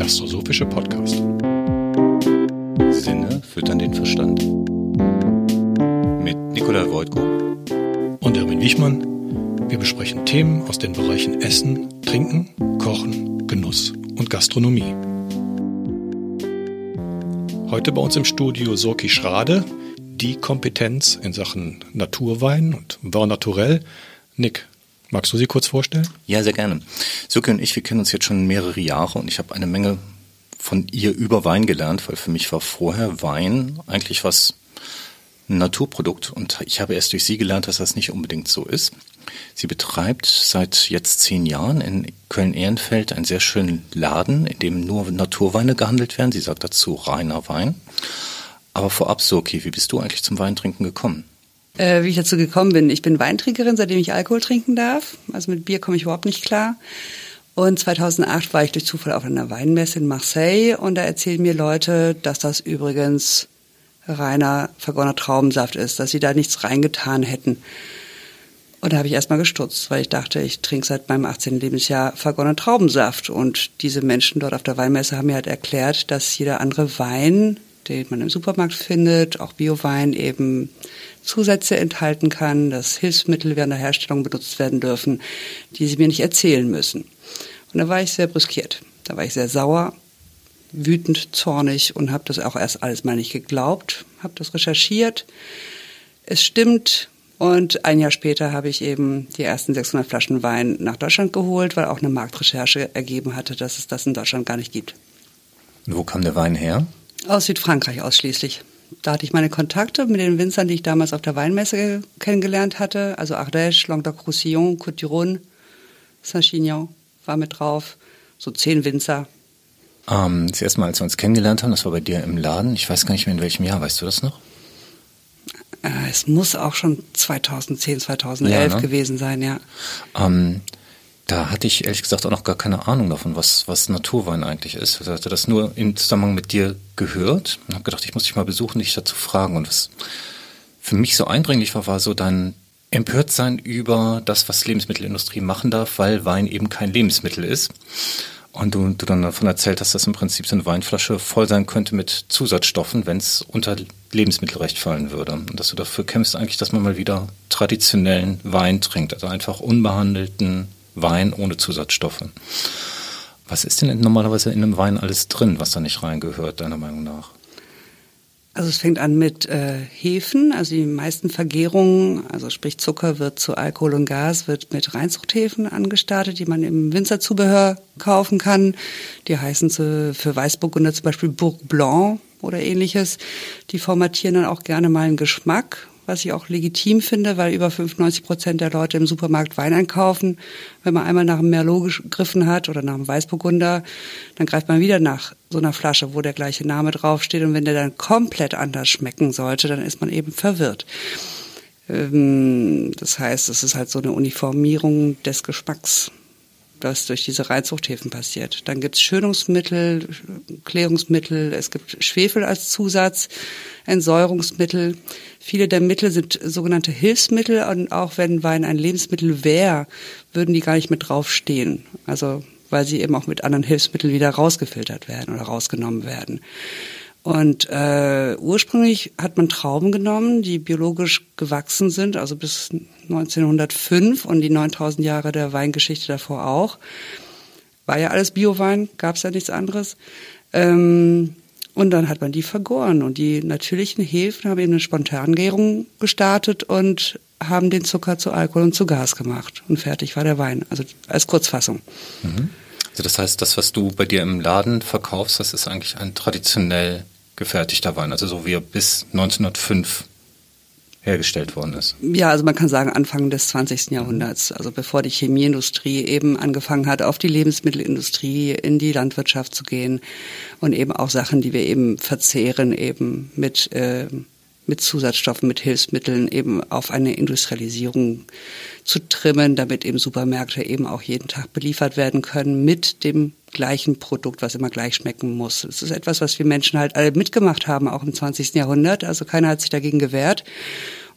gastrosophische Podcast. Sinne füttern den Verstand. Mit Nikolai Wojtko und Erwin Wichmann. Wir besprechen Themen aus den Bereichen Essen, Trinken, Kochen, Genuss und Gastronomie. Heute bei uns im Studio Sorki Schrade, die Kompetenz in Sachen Naturwein und Vin Naturell. Nick, magst du sie kurz vorstellen? Ja, sehr gerne. Sorki und ich, wir kennen uns jetzt schon mehrere Jahre und ich habe eine Menge von ihr über Wein gelernt, weil für mich war vorher Wein eigentlich was ein Naturprodukt und ich habe erst durch sie gelernt, dass das nicht unbedingt so ist. Sie betreibt seit jetzt zehn Jahren in Köln-Ehrenfeld einen sehr schönen Laden, in dem nur Naturweine gehandelt werden. Sie sagt dazu reiner Wein. Aber vorab, Soki, wie bist du eigentlich zum Weintrinken gekommen? Äh, wie ich dazu gekommen bin. Ich bin Weintrinkerin, seitdem ich Alkohol trinken darf. Also mit Bier komme ich überhaupt nicht klar. Und 2008 war ich durch Zufall auf einer Weinmesse in Marseille und da erzählen mir Leute, dass das übrigens reiner vergorener Traubensaft ist, dass sie da nichts reingetan hätten. Und da habe ich erstmal gestutzt, weil ich dachte, ich trinke seit meinem 18. Lebensjahr vergorenen Traubensaft. Und diese Menschen dort auf der Weinmesse haben mir halt erklärt, dass jeder andere Wein, den man im Supermarkt findet, auch Biowein eben Zusätze enthalten kann, dass Hilfsmittel während der Herstellung benutzt werden dürfen, die sie mir nicht erzählen müssen. Und da war ich sehr brüskiert. Da war ich sehr sauer, wütend, zornig und habe das auch erst alles mal nicht geglaubt, habe das recherchiert. Es stimmt, und ein Jahr später habe ich eben die ersten 600 Flaschen Wein nach Deutschland geholt, weil auch eine Marktrecherche ergeben hatte, dass es das in Deutschland gar nicht gibt. Und wo kam der Wein her? Aus Südfrankreich ausschließlich. Da hatte ich meine Kontakte mit den Winzern, die ich damals auf der Weinmesse kennengelernt hatte. Also Ardèche, Languedoc-Roussillon, Côte-du-Rhône, Saint-Chinian war mit drauf. So zehn Winzer. Ähm, das erste Mal, als wir uns kennengelernt haben, das war bei dir im Laden. Ich weiß gar nicht mehr, in welchem Jahr. Weißt du das noch? Äh, es muss auch schon 2010, 2011 ja, ne? gewesen sein, ja. Ähm, da hatte ich ehrlich gesagt auch noch gar keine Ahnung davon, was, was Naturwein eigentlich ist. Ich hatte das nur im Zusammenhang mit dir gehört und habe gedacht, ich muss dich mal besuchen, dich dazu fragen. Und was für mich so eindringlich war, war so dein Empörtsein über das, was Lebensmittelindustrie machen darf, weil Wein eben kein Lebensmittel ist. Und du, du dann davon erzählt hast, dass im Prinzip so eine Weinflasche voll sein könnte mit Zusatzstoffen, wenn es unter Lebensmittelrecht fallen würde. Und dass du dafür kämpfst eigentlich, dass man mal wieder traditionellen Wein trinkt, also einfach unbehandelten Wein ohne Zusatzstoffe. Was ist denn normalerweise in einem Wein alles drin, was da nicht reingehört, deiner Meinung nach? Also es fängt an mit äh, Hefen, also die meisten Vergärungen, also sprich Zucker wird zu Alkohol und Gas, wird mit Reinzuchthäfen angestartet, die man im Winzerzubehör kaufen kann. Die heißen zu, für Weißburgunder zum Beispiel Bourg Blanc oder ähnliches. Die formatieren dann auch gerne mal einen Geschmack was ich auch legitim finde, weil über 95 Prozent der Leute im Supermarkt Wein einkaufen. Wenn man einmal nach einem Merlot gegriffen hat oder nach einem Weißburgunder, dann greift man wieder nach so einer Flasche, wo der gleiche Name draufsteht. Und wenn der dann komplett anders schmecken sollte, dann ist man eben verwirrt. Ähm, das heißt, es ist halt so eine Uniformierung des Geschmacks was durch diese Reinzuchthäfen passiert. Dann gibt es Schönungsmittel, Klärungsmittel, es gibt Schwefel als Zusatz, Entsäuerungsmittel. Viele der Mittel sind sogenannte Hilfsmittel und auch wenn Wein ein Lebensmittel wäre, würden die gar nicht mit draufstehen. Also weil sie eben auch mit anderen Hilfsmitteln wieder rausgefiltert werden oder rausgenommen werden. Und äh, ursprünglich hat man Trauben genommen, die biologisch gewachsen sind, also bis 1905 und die 9000 Jahre der Weingeschichte davor auch. War ja alles Biowein, gab es ja nichts anderes. Ähm, und dann hat man die vergoren und die natürlichen Hefen haben eben eine Spontangärung gestartet und haben den Zucker zu Alkohol und zu Gas gemacht. Und fertig war der Wein, also als Kurzfassung. Mhm. Also das heißt, das, was du bei dir im Laden verkaufst, das ist eigentlich ein traditionell gefertigter Wein, also so wie er bis 1905 hergestellt worden ist. Ja, also man kann sagen Anfang des 20. Jahrhunderts, also bevor die Chemieindustrie eben angefangen hat, auf die Lebensmittelindustrie, in die Landwirtschaft zu gehen und eben auch Sachen, die wir eben verzehren, eben mit äh, mit Zusatzstoffen, mit Hilfsmitteln eben auf eine Industrialisierung zu trimmen, damit eben Supermärkte eben auch jeden Tag beliefert werden können mit dem gleichen Produkt, was immer gleich schmecken muss. Es ist etwas, was wir Menschen halt alle mitgemacht haben, auch im 20. Jahrhundert. Also keiner hat sich dagegen gewehrt.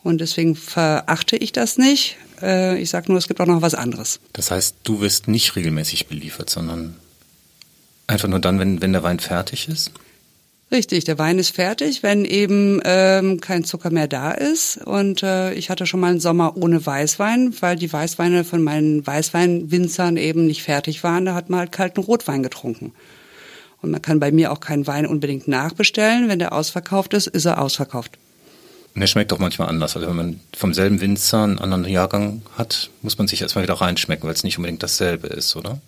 Und deswegen verachte ich das nicht. Äh, ich sage nur, es gibt auch noch was anderes. Das heißt, du wirst nicht regelmäßig beliefert, sondern Einfach nur dann, wenn, wenn der Wein fertig ist? Richtig, der Wein ist fertig, wenn eben ähm, kein Zucker mehr da ist. Und äh, ich hatte schon mal einen Sommer ohne Weißwein, weil die Weißweine von meinen Weißweinwinzern eben nicht fertig waren. Da hat man halt kalten Rotwein getrunken. Und man kann bei mir auch keinen Wein unbedingt nachbestellen. Wenn der ausverkauft ist, ist er ausverkauft. Und der schmeckt auch manchmal anders. Also wenn man vom selben Winzer einen anderen Jahrgang hat, muss man sich erstmal wieder reinschmecken, weil es nicht unbedingt dasselbe ist, oder?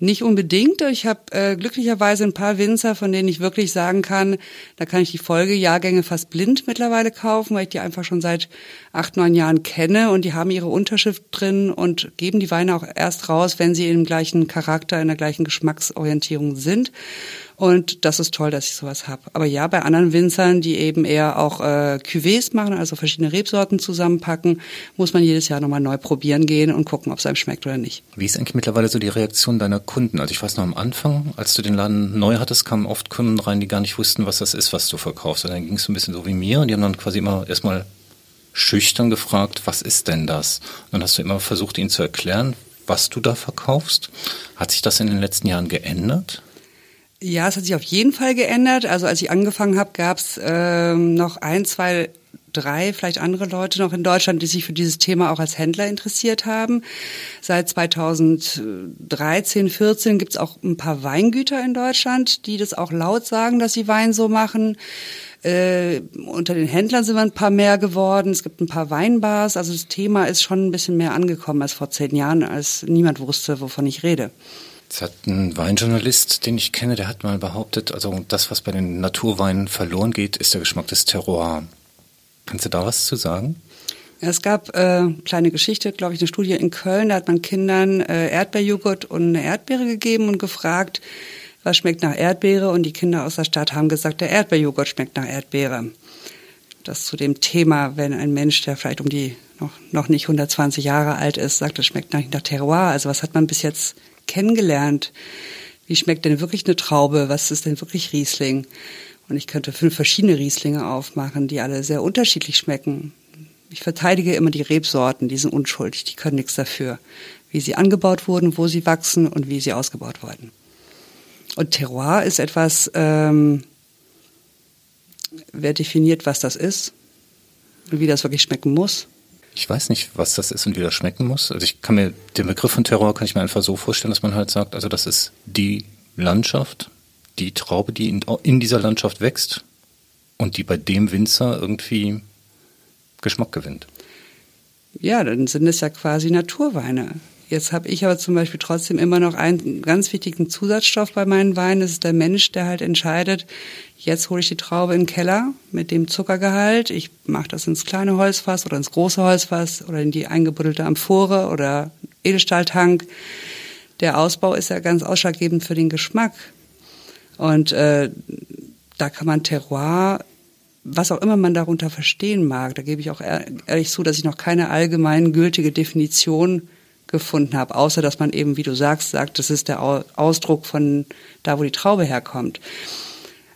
Nicht unbedingt. Ich habe äh, glücklicherweise ein paar Winzer, von denen ich wirklich sagen kann, da kann ich die Folgejahrgänge fast blind mittlerweile kaufen, weil ich die einfach schon seit acht, neun Jahren kenne und die haben ihre Unterschrift drin und geben die Weine auch erst raus, wenn sie im gleichen Charakter, in der gleichen Geschmacksorientierung sind. Und das ist toll, dass ich sowas habe. Aber ja, bei anderen Winzern, die eben eher auch äh, Cuvées machen, also verschiedene Rebsorten zusammenpacken, muss man jedes Jahr nochmal neu probieren gehen und gucken, ob es einem schmeckt oder nicht. Wie ist eigentlich mittlerweile so die Reaktion deiner Kunden? Also ich weiß noch am Anfang, als du den Laden neu hattest, kamen oft Kunden rein, die gar nicht wussten, was das ist, was du verkaufst. Und dann ging es so ein bisschen so wie mir und die haben dann quasi immer erstmal schüchtern gefragt, was ist denn das? Und dann hast du immer versucht, ihnen zu erklären, was du da verkaufst. Hat sich das in den letzten Jahren geändert? Ja, es hat sich auf jeden Fall geändert. Also als ich angefangen habe, gab es ähm, noch ein, zwei, drei, vielleicht andere Leute noch in Deutschland, die sich für dieses Thema auch als Händler interessiert haben. Seit 2013, 14 gibt es auch ein paar Weingüter in Deutschland, die das auch laut sagen, dass sie Wein so machen. Äh, unter den Händlern sind wir ein paar mehr geworden. Es gibt ein paar Weinbars. Also das Thema ist schon ein bisschen mehr angekommen als vor zehn Jahren, als niemand wusste, wovon ich rede. Es hat ein Weinjournalist, den ich kenne, der hat mal behauptet, also das, was bei den Naturweinen verloren geht, ist der Geschmack des Terroir. Kannst du da was zu sagen? Es gab äh, kleine Geschichte, glaube ich, eine Studie in Köln, da hat man Kindern äh, Erdbeerjoghurt und eine Erdbeere gegeben und gefragt, was schmeckt nach Erdbeere und die Kinder aus der Stadt haben gesagt, der Erdbeerjoghurt schmeckt nach Erdbeere. Das zu dem Thema, wenn ein Mensch, der vielleicht um die noch, noch nicht 120 Jahre alt ist, sagt, das schmeckt nach, nach Terroir. Also was hat man bis jetzt kennengelernt. Wie schmeckt denn wirklich eine Traube? Was ist denn wirklich Riesling? Und ich könnte fünf verschiedene Rieslinge aufmachen, die alle sehr unterschiedlich schmecken. Ich verteidige immer die Rebsorten, die sind unschuldig, die können nichts dafür, wie sie angebaut wurden, wo sie wachsen und wie sie ausgebaut wurden. Und Terroir ist etwas, ähm, wer definiert, was das ist und wie das wirklich schmecken muss. Ich weiß nicht, was das ist und wie das schmecken muss. Also ich kann mir den Begriff von Terror kann ich mir einfach so vorstellen, dass man halt sagt, also das ist die Landschaft, die Traube, die in, in dieser Landschaft wächst und die bei dem Winzer irgendwie Geschmack gewinnt. Ja, dann sind es ja quasi Naturweine. Jetzt habe ich aber zum Beispiel trotzdem immer noch einen ganz wichtigen Zusatzstoff bei meinen Weinen. Das ist der Mensch, der halt entscheidet, jetzt hole ich die Traube in den Keller mit dem Zuckergehalt. Ich mache das ins kleine Holzfass oder ins große Holzfass oder in die eingebuddelte Amphore oder Edelstahltank. Der Ausbau ist ja ganz ausschlaggebend für den Geschmack. Und äh, da kann man Terroir was auch immer man darunter verstehen mag, da gebe ich auch ehrlich zu, dass ich noch keine allgemein gültige Definition gefunden habe, außer dass man eben, wie du sagst, sagt, das ist der Ausdruck von da, wo die Traube herkommt.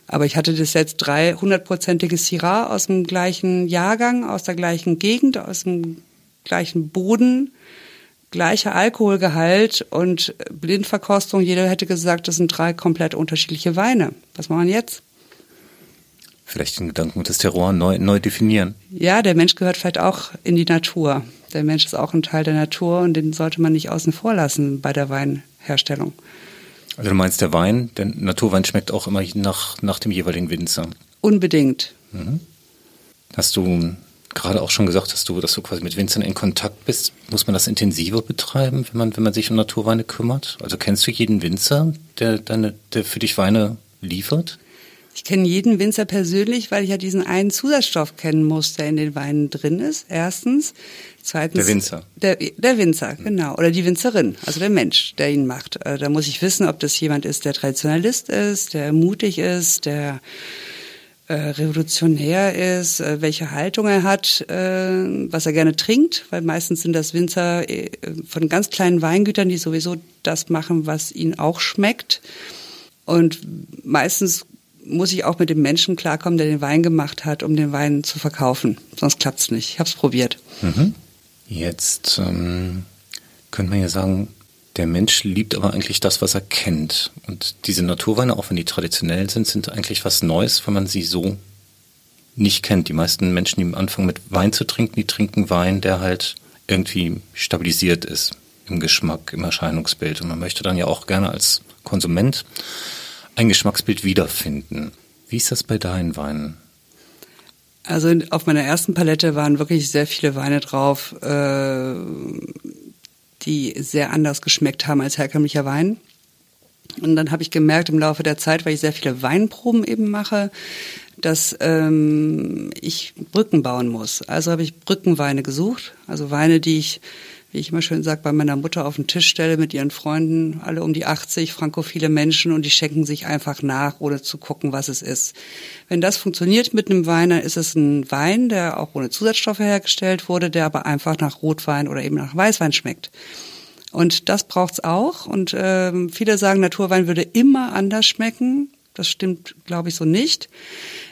Aber ich hatte das jetzt drei hundertprozentige Syrah aus dem gleichen Jahrgang, aus der gleichen Gegend, aus dem gleichen Boden, gleicher Alkoholgehalt und Blindverkostung. Jeder hätte gesagt, das sind drei komplett unterschiedliche Weine. Was machen wir jetzt? Vielleicht den Gedanken des Terroir neu, neu definieren. Ja, der Mensch gehört vielleicht auch in die Natur. Der Mensch ist auch ein Teil der Natur und den sollte man nicht außen vor lassen bei der Weinherstellung. Also du meinst, der Wein, der Naturwein schmeckt auch immer nach, nach dem jeweiligen Winzer? Unbedingt. Mhm. Hast du gerade auch schon gesagt, dass du, dass du quasi mit Winzern in Kontakt bist. Muss man das intensiver betreiben, wenn man, wenn man sich um Naturweine kümmert? Also kennst du jeden Winzer, der, deine, der für dich Weine liefert? Ich kenne jeden Winzer persönlich, weil ich ja diesen einen Zusatzstoff kennen muss, der in den Weinen drin ist. Erstens. Zweitens. Der Winzer. Der, der Winzer, genau. Oder die Winzerin, also der Mensch, der ihn macht. Äh, da muss ich wissen, ob das jemand ist, der Traditionalist ist, der mutig ist, der äh, revolutionär ist, äh, welche Haltung er hat, äh, was er gerne trinkt, weil meistens sind das Winzer äh, von ganz kleinen Weingütern, die sowieso das machen, was ihnen auch schmeckt. Und meistens muss ich auch mit dem Menschen klarkommen, der den Wein gemacht hat, um den Wein zu verkaufen. Sonst klappt's nicht. Ich habe es probiert. Mhm. Jetzt ähm, könnte man ja sagen, Der Mensch liebt aber eigentlich das, was er kennt. Und diese Naturweine, auch wenn die traditionell sind, sind eigentlich was Neues, wenn man sie so nicht kennt. Die meisten Menschen, die anfangen mit Wein zu trinken, die trinken Wein, der halt irgendwie stabilisiert ist im Geschmack, im Erscheinungsbild. Und man möchte dann ja auch gerne als Konsument ein Geschmacksbild wiederfinden. Wie ist das bei deinen Weinen? Also auf meiner ersten Palette waren wirklich sehr viele Weine drauf, äh, die sehr anders geschmeckt haben als herkömmlicher Wein. Und dann habe ich gemerkt im Laufe der Zeit, weil ich sehr viele Weinproben eben mache, dass ähm, ich Brücken bauen muss. Also habe ich Brückenweine gesucht, also Weine, die ich wie ich immer schön sage, bei meiner Mutter auf den Tisch stelle mit ihren Freunden, alle um die 80, frankophile Menschen und die schenken sich einfach nach, ohne zu gucken, was es ist. Wenn das funktioniert mit einem Wein, dann ist es ein Wein, der auch ohne Zusatzstoffe hergestellt wurde, der aber einfach nach Rotwein oder eben nach Weißwein schmeckt. Und das braucht's auch. Und ähm, viele sagen, Naturwein würde immer anders schmecken. Das stimmt, glaube ich, so nicht.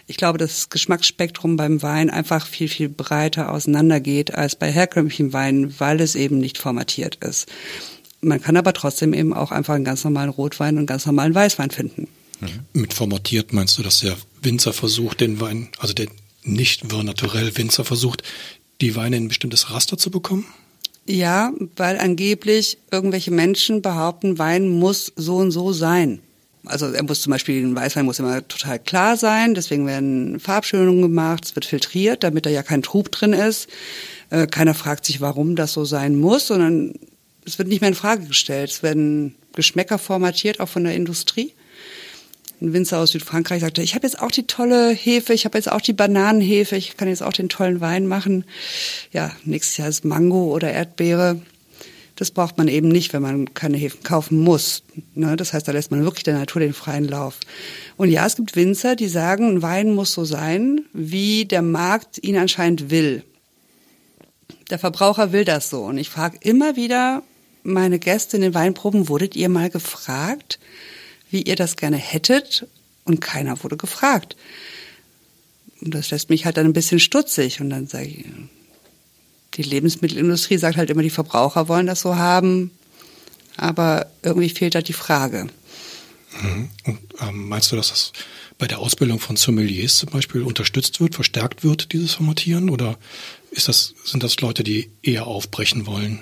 Ich glaube, das Geschmacksspektrum beim Wein einfach viel, viel breiter auseinandergeht als bei herkömmlichen Weinen, weil es eben nicht formatiert ist. Man kann aber trotzdem eben auch einfach einen ganz normalen Rotwein und einen ganz normalen Weißwein finden. Mhm. Mit formatiert meinst du, dass der Winzer versucht, den Wein, also der nicht naturell Winzer versucht, die Weine in ein bestimmtes Raster zu bekommen? Ja, weil angeblich irgendwelche Menschen behaupten, Wein muss so und so sein also er muss zum Beispiel, ein Weißwein muss immer total klar sein, deswegen werden Farbschönungen gemacht, es wird filtriert, damit da ja kein Trub drin ist. Äh, keiner fragt sich, warum das so sein muss, sondern es wird nicht mehr in Frage gestellt. Es werden Geschmäcker formatiert, auch von der Industrie. Ein Winzer aus Südfrankreich sagte, ich habe jetzt auch die tolle Hefe, ich habe jetzt auch die Bananenhefe, ich kann jetzt auch den tollen Wein machen. Ja, nächstes Jahr ist Mango oder Erdbeere. Das braucht man eben nicht, wenn man keine Hefen kaufen muss. Ne? Das heißt, da lässt man wirklich der Natur den freien Lauf. Und ja, es gibt Winzer, die sagen, ein Wein muss so sein, wie der Markt ihn anscheinend will. Der Verbraucher will das so. Und ich frage immer wieder meine Gäste in den Weinproben, wurdet ihr mal gefragt, wie ihr das gerne hättet? Und keiner wurde gefragt. Und das lässt mich halt dann ein bisschen stutzig. Und dann sage ich, die Lebensmittelindustrie sagt halt immer, die Verbraucher wollen das so haben, aber irgendwie fehlt da die Frage. Mhm. Und, ähm, meinst du, dass das bei der Ausbildung von Sommeliers zum Beispiel unterstützt wird, verstärkt wird, dieses Formatieren? Oder ist das, sind das Leute, die eher aufbrechen wollen?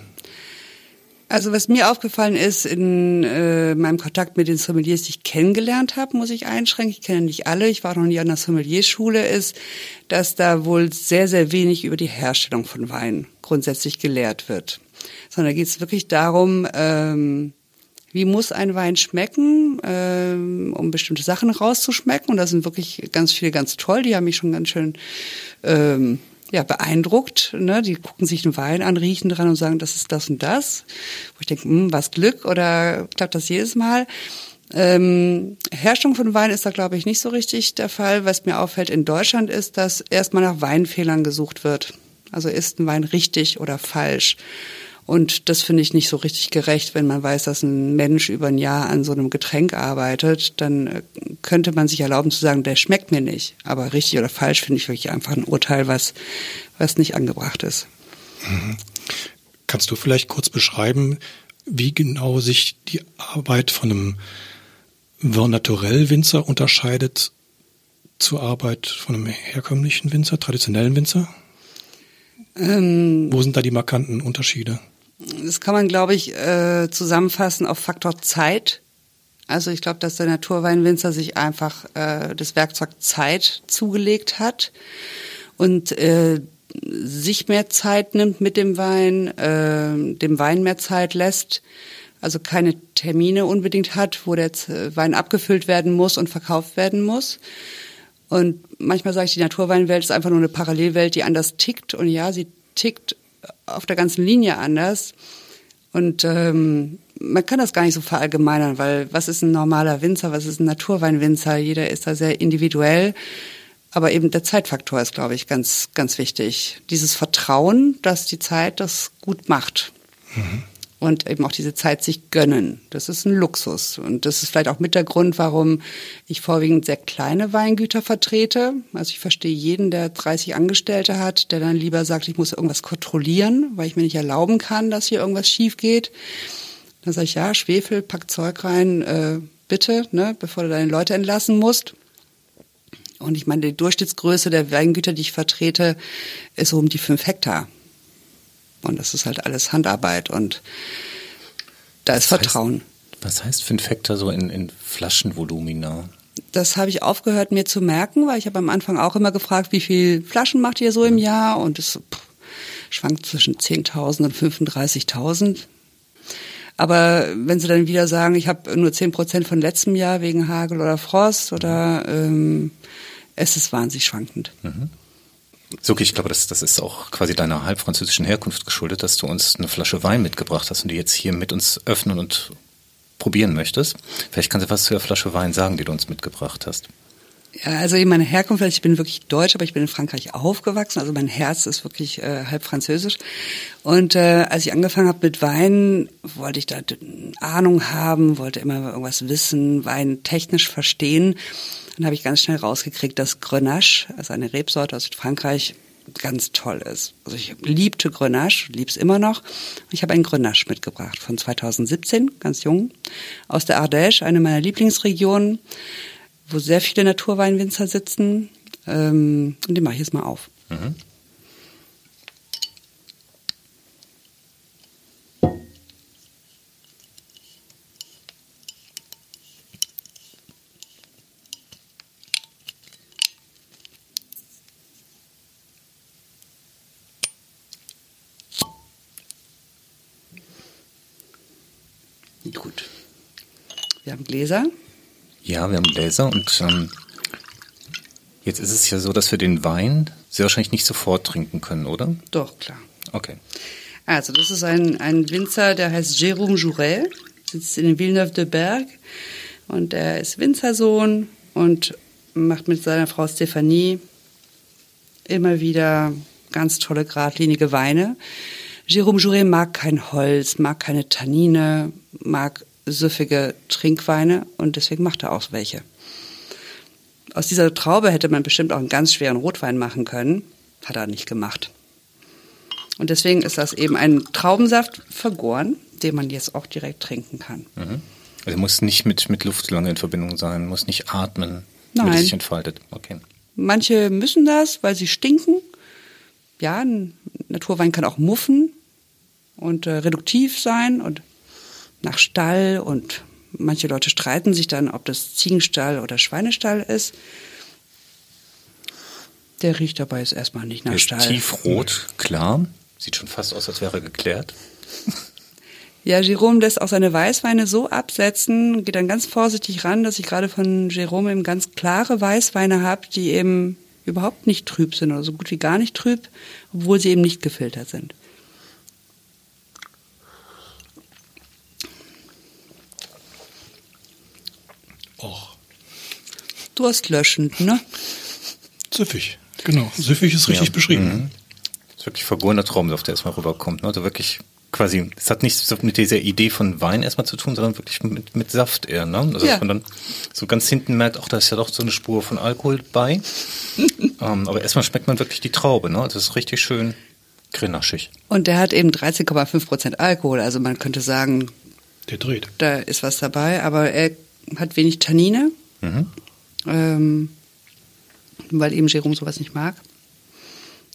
Also was mir aufgefallen ist in äh, meinem Kontakt mit den Sommeliers, die ich kennengelernt habe, muss ich einschränken. Ich kenne nicht alle, ich war noch nie an der Sommelierschule, ist, dass da wohl sehr, sehr wenig über die Herstellung von Wein grundsätzlich gelehrt wird. Sondern da geht es wirklich darum, ähm, wie muss ein Wein schmecken, ähm, um bestimmte Sachen rauszuschmecken. Und da sind wirklich ganz viele ganz toll, die haben mich schon ganz schön ähm, ja, beeindruckt. Ne? Die gucken sich den Wein an, riechen dran und sagen, das ist das und das. Wo ich denke, hm, was Glück oder klappt das jedes Mal? Ähm, Herstellung von Wein ist da, glaube ich, nicht so richtig der Fall. Was mir auffällt in Deutschland ist, dass erstmal nach Weinfehlern gesucht wird. Also ist ein Wein richtig oder falsch? Und das finde ich nicht so richtig gerecht, wenn man weiß, dass ein Mensch über ein Jahr an so einem Getränk arbeitet, dann äh, könnte man sich erlauben zu sagen, der schmeckt mir nicht. Aber richtig oder falsch finde ich wirklich einfach ein Urteil, was, was nicht angebracht ist. Mhm. Kannst du vielleicht kurz beschreiben, wie genau sich die Arbeit von einem Vin Naturel Winzer unterscheidet zur Arbeit von einem herkömmlichen Winzer, traditionellen Winzer? Ähm, Wo sind da die markanten Unterschiede? Das kann man, glaube ich, äh, zusammenfassen auf Faktor Zeit. Also ich glaube, dass der Naturweinwinzer sich einfach äh, das Werkzeug Zeit zugelegt hat und äh, sich mehr Zeit nimmt mit dem Wein, äh, dem Wein mehr Zeit lässt, also keine Termine unbedingt hat, wo der Wein abgefüllt werden muss und verkauft werden muss. Und manchmal sage ich, die Naturweinwelt ist einfach nur eine Parallelwelt, die anders tickt. Und ja, sie tickt auf der ganzen Linie anders. Und ähm, man kann das gar nicht so verallgemeinern, weil was ist ein normaler Winzer, was ist ein Naturweinwinzer? Jeder ist da sehr individuell. Aber eben der Zeitfaktor ist, glaube ich, ganz, ganz wichtig. Dieses Vertrauen, dass die Zeit das gut macht. Mhm und eben auch diese Zeit sich gönnen. Das ist ein Luxus. Und das ist vielleicht auch mit der Grund, warum ich vorwiegend sehr kleine Weingüter vertrete. Also ich verstehe jeden, der 30 Angestellte hat, der dann lieber sagt, ich muss irgendwas kontrollieren, weil ich mir nicht erlauben kann, dass hier irgendwas schief geht. Dann sage ich, ja, Schwefel, pack Zeug rein, äh, bitte, ne, bevor du deine Leute entlassen musst. Und ich meine, die Durchschnittsgröße der Weingüter, die ich vertrete, ist so um die fünf Hektar. Und das ist halt alles Handarbeit und da ist heißt, Vertrauen. Was heißt fünf Hektar so in, in Flaschenvolumina? Das habe ich aufgehört mir zu merken, weil ich habe am Anfang auch immer gefragt, wie viel Flaschen macht ihr so im Jahr? Und es pff, schwankt zwischen 10.000 und 35.000. Aber wenn sie dann wieder sagen, ich habe nur 10 Prozent von letztem Jahr wegen Hagel oder Frost oder ähm, es ist wahnsinnig schwankend. Mhm. Okay, ich glaube, das, das ist auch quasi deiner halbfranzösischen Herkunft geschuldet, dass du uns eine Flasche Wein mitgebracht hast und die jetzt hier mit uns öffnen und probieren möchtest. Vielleicht kannst du was zu der Flasche Wein sagen, die du uns mitgebracht hast. Ja, also in meiner Herkunft, ich bin wirklich deutsch, aber ich bin in Frankreich aufgewachsen. Also mein Herz ist wirklich äh, halb französisch. Und äh, als ich angefangen habe mit Wein, wollte ich da Ahnung haben, wollte immer irgendwas wissen, Wein technisch verstehen. Dann habe ich ganz schnell rausgekriegt, dass Grenache, also eine Rebsorte aus Frankreich, ganz toll ist. Also ich liebte Grenache, lieb's immer noch. Ich habe einen Grenache mitgebracht von 2017, ganz jung, aus der Ardèche, eine meiner Lieblingsregionen wo sehr viele Naturweinwinzer sitzen. Ähm, und den mache ich jetzt mal auf. Mhm. Gut. Wir haben Gläser. Ja, wir haben Gläser und ähm, jetzt ist es ja so, dass wir den Wein sehr wahrscheinlich nicht sofort trinken können, oder? Doch, klar. Okay. Also, das ist ein, ein Winzer, der heißt Jérôme Jourel, sitzt in Villeneuve-de-Berg und er ist Winzersohn und macht mit seiner Frau Stephanie immer wieder ganz tolle, geradlinige Weine. Jérôme Jourel mag kein Holz, mag keine Tannine, mag süffige Trinkweine und deswegen macht er auch welche. Aus dieser Traube hätte man bestimmt auch einen ganz schweren Rotwein machen können, hat er nicht gemacht. Und deswegen ist das eben ein Traubensaft vergoren, den man jetzt auch direkt trinken kann. Mhm. Also muss nicht mit, mit Luft lange in Verbindung sein, muss nicht atmen, Nein. damit es sich entfaltet. Okay. Manche müssen das, weil sie stinken. Ja, ein Naturwein kann auch muffen und äh, reduktiv sein und nach Stall und manche Leute streiten sich dann, ob das Ziegenstall oder Schweinestall ist. Der riecht dabei jetzt erstmal nicht nach ist Stall. Tiefrot, klar. Sieht schon fast aus, als wäre er geklärt. Ja, Jerome lässt auch seine Weißweine so absetzen, geht dann ganz vorsichtig ran, dass ich gerade von Jerome eben ganz klare Weißweine habe, die eben überhaupt nicht trüb sind oder so gut wie gar nicht trüb, obwohl sie eben nicht gefiltert sind. Och. Durstlöschend, ne? Süffig. Genau. Süffig ist richtig Ja. beschrieben. Mhm. Das ist wirklich vergorener Traubensaft, der erstmal rüberkommt. Ne? Also wirklich quasi, es hat nichts so mit dieser Idee von Wein erstmal zu tun, sondern wirklich mit, mit Saft eher. Ne? Also Ja. dass man dann so ganz hinten merkt, ach, da ist ja doch so eine Spur von Alkohol bei. ähm, aber erstmal schmeckt man wirklich die Traube. Ne? Das ist richtig schön grenaschig. Und der hat eben 13,5 Prozent Alkohol. Also man könnte sagen, Der dreht. da ist was dabei, aber er hat wenig Tannine, Mhm. ähm, weil eben Jerome sowas nicht mag.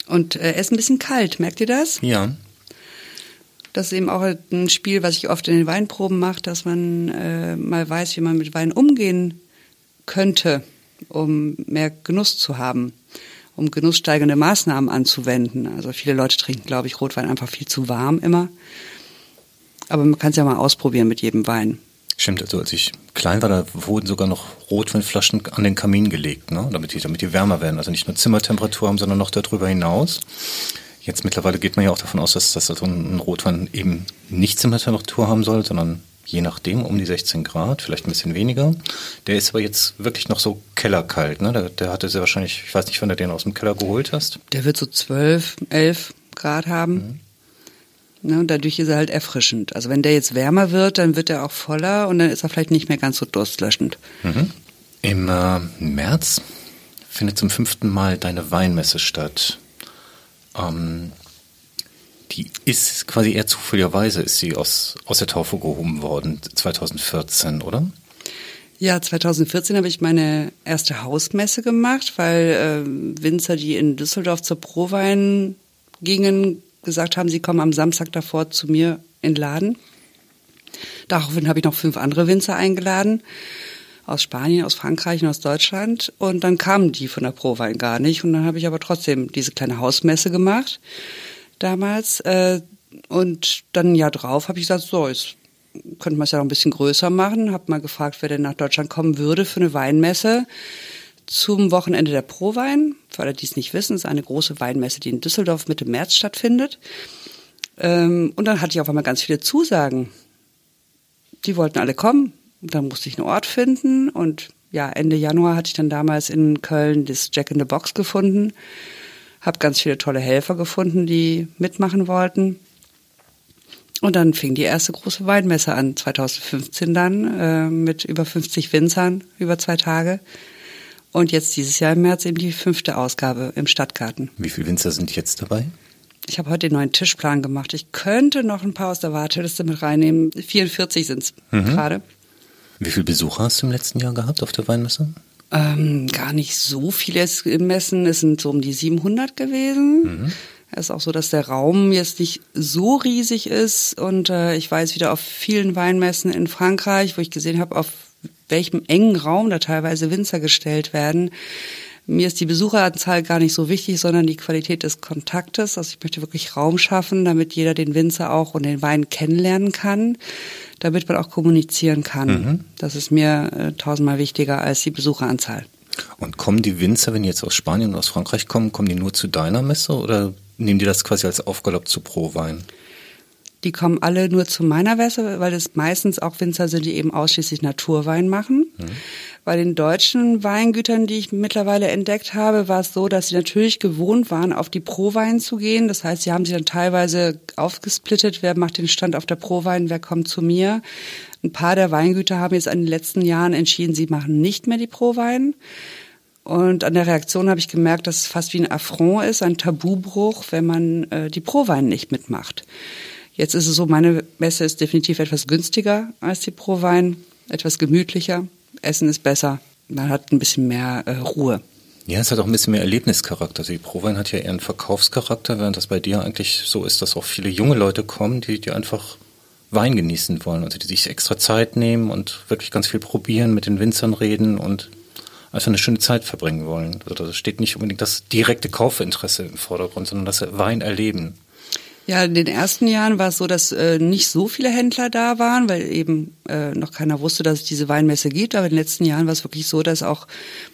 Und äh, er ist ein bisschen kalt, merkt ihr das? Ja. Das ist eben auch ein Spiel, was ich oft in den Weinproben mache, dass man äh, mal weiß, wie man mit Wein umgehen könnte, um mehr Genuss zu haben, um genusssteigernde Maßnahmen anzuwenden. Also viele Leute trinken, glaube ich, Rotwein einfach viel zu warm immer. Aber man kann es ja mal ausprobieren mit jedem Wein. Stimmt, also als ich klein war, da wurden sogar noch Rotweinflaschen an den Kamin gelegt, ne? damit, die, damit die wärmer werden. Also nicht nur Zimmertemperatur haben, sondern noch darüber hinaus. Jetzt mittlerweile geht man ja auch davon aus, dass, dass also ein Rotwein eben nicht Zimmertemperatur haben soll, sondern je nachdem um die 16 Grad, vielleicht ein bisschen weniger. Der ist aber jetzt wirklich noch so kellerkalt. Ne? Der, der hatte sehr wahrscheinlich, ich weiß nicht, wann du den aus dem Keller geholt hast. Der wird so 12, 11 Grad haben. Ne, und dadurch ist er halt erfrischend. Also wenn der jetzt wärmer wird, dann wird er auch voller und dann ist er vielleicht nicht mehr ganz so durstlöschend. Mhm. Im äh, März findet zum fünften Mal deine Weinmesse statt. Ähm, die ist quasi eher zufälligerweise ist sie aus, aus der Taufe gehoben worden, 2014, oder? Ja, 2014 habe ich meine erste Hausmesse gemacht, weil äh, Winzer, die in Düsseldorf zur Prowein gingen, gesagt haben, sie kommen am Samstag davor zu mir in den Laden. Daraufhin habe ich noch fünf andere Winzer eingeladen aus Spanien, aus Frankreich und aus Deutschland. Und dann kamen die von der Prowein gar nicht. Und dann habe ich aber trotzdem diese kleine Hausmesse gemacht damals. Äh, und dann ein Jahr drauf habe ich gesagt, so, jetzt könnte man es ja noch ein bisschen größer machen. Habe mal gefragt, wer denn nach Deutschland kommen würde für eine Weinmesse zum Wochenende der Prowein. Für alle, die es nicht wissen, ist eine große Weinmesse, die in Düsseldorf Mitte März stattfindet. Ähm, und dann hatte ich auf einmal ganz viele Zusagen. Die wollten alle kommen. Und dann musste ich einen Ort finden und ja, Ende Januar hatte ich dann damals in Köln das Jack in the Box gefunden. Habe ganz viele tolle Helfer gefunden, die mitmachen wollten. Und dann fing die erste große Weinmesse an, 2015 dann, äh, mit über 50 Winzern über zwei Tage. Und jetzt dieses Jahr im März eben die fünfte Ausgabe im Stadtgarten. Wie viele Winzer sind jetzt dabei? Ich habe heute den neuen Tischplan gemacht. Ich könnte noch ein paar aus der Warteliste mit reinnehmen. 44 sind es mhm. gerade. Wie viele Besucher hast du im letzten Jahr gehabt auf der Weinmesse? Ähm, gar nicht so viele Messen. Es sind so um die 700 gewesen. Mhm. Es ist auch so, dass der Raum jetzt nicht so riesig ist. Und äh, ich weiß wieder auf vielen Weinmessen in Frankreich, wo ich gesehen habe, auf welchem engen Raum da teilweise Winzer gestellt werden. Mir ist die Besucheranzahl gar nicht so wichtig, sondern die Qualität des Kontaktes. Also ich möchte wirklich Raum schaffen, damit jeder den Winzer auch und den Wein kennenlernen kann damit man auch kommunizieren kann. Mhm. Das ist mir äh, tausendmal wichtiger als die Besucheranzahl. Und kommen die Winzer, wenn die jetzt aus Spanien und aus Frankreich kommen, kommen die nur zu deiner Messe oder nehmen die das quasi als Aufgalopp zu Pro-Wein? Die kommen alle nur zu meiner Messe, weil es meistens auch Winzer sind, die eben ausschließlich Naturwein machen. Mhm. Bei den deutschen Weingütern, die ich mittlerweile entdeckt habe, war es so, dass sie natürlich gewohnt waren, auf die Prowein zu gehen. Das heißt, sie haben sich dann teilweise aufgesplittet, wer macht den Stand auf der Prowein, wer kommt zu mir. Ein paar der Weingüter haben jetzt in den letzten Jahren entschieden, sie machen nicht mehr die Prowein. Und an der Reaktion habe ich gemerkt, dass es fast wie ein Affront ist, ein Tabubruch, wenn man äh, die Prowein nicht mitmacht. Jetzt ist es so, meine Messe ist definitiv etwas günstiger als die Prowein, etwas gemütlicher. Essen ist besser, man hat ein bisschen mehr äh, Ruhe. Ja, es hat auch ein bisschen mehr Erlebnischarakter. Also die Prowein hat ja eher einen Verkaufscharakter, während das bei dir eigentlich so ist, dass auch viele junge Leute kommen, die, die einfach Wein genießen wollen, also die sich extra Zeit nehmen und wirklich ganz viel probieren, mit den Winzern reden und einfach eine schöne Zeit verbringen wollen. Also da steht nicht unbedingt das direkte Kaufinteresse im Vordergrund, sondern das Wein erleben. Ja, in den ersten Jahren war es so, dass äh, nicht so viele Händler da waren, weil eben äh, noch keiner wusste, dass es diese Weinmesse gibt. Aber in den letzten Jahren war es wirklich so, dass auch,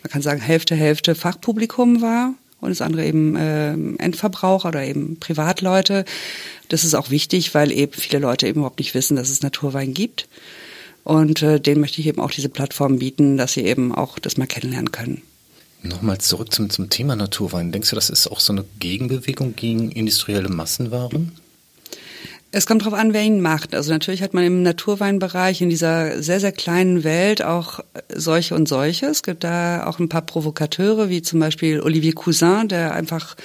man kann sagen, Hälfte, Hälfte Fachpublikum war und das andere eben äh, Endverbraucher oder eben Privatleute. Das ist auch wichtig, weil eben viele Leute eben überhaupt nicht wissen, dass es Naturwein gibt. Und äh, denen möchte ich eben auch diese Plattform bieten, dass sie eben auch das mal kennenlernen können. Nochmal zurück zum, zum Thema Naturwein. Denkst du, das ist auch so eine Gegenbewegung gegen industrielle Massenwaren? Es kommt darauf an, wer ihn macht. Also natürlich hat man im Naturweinbereich in dieser sehr, sehr kleinen Welt auch solche und solche. Es gibt da auch ein paar Provokateure, wie zum Beispiel Olivier Cousin, der einfach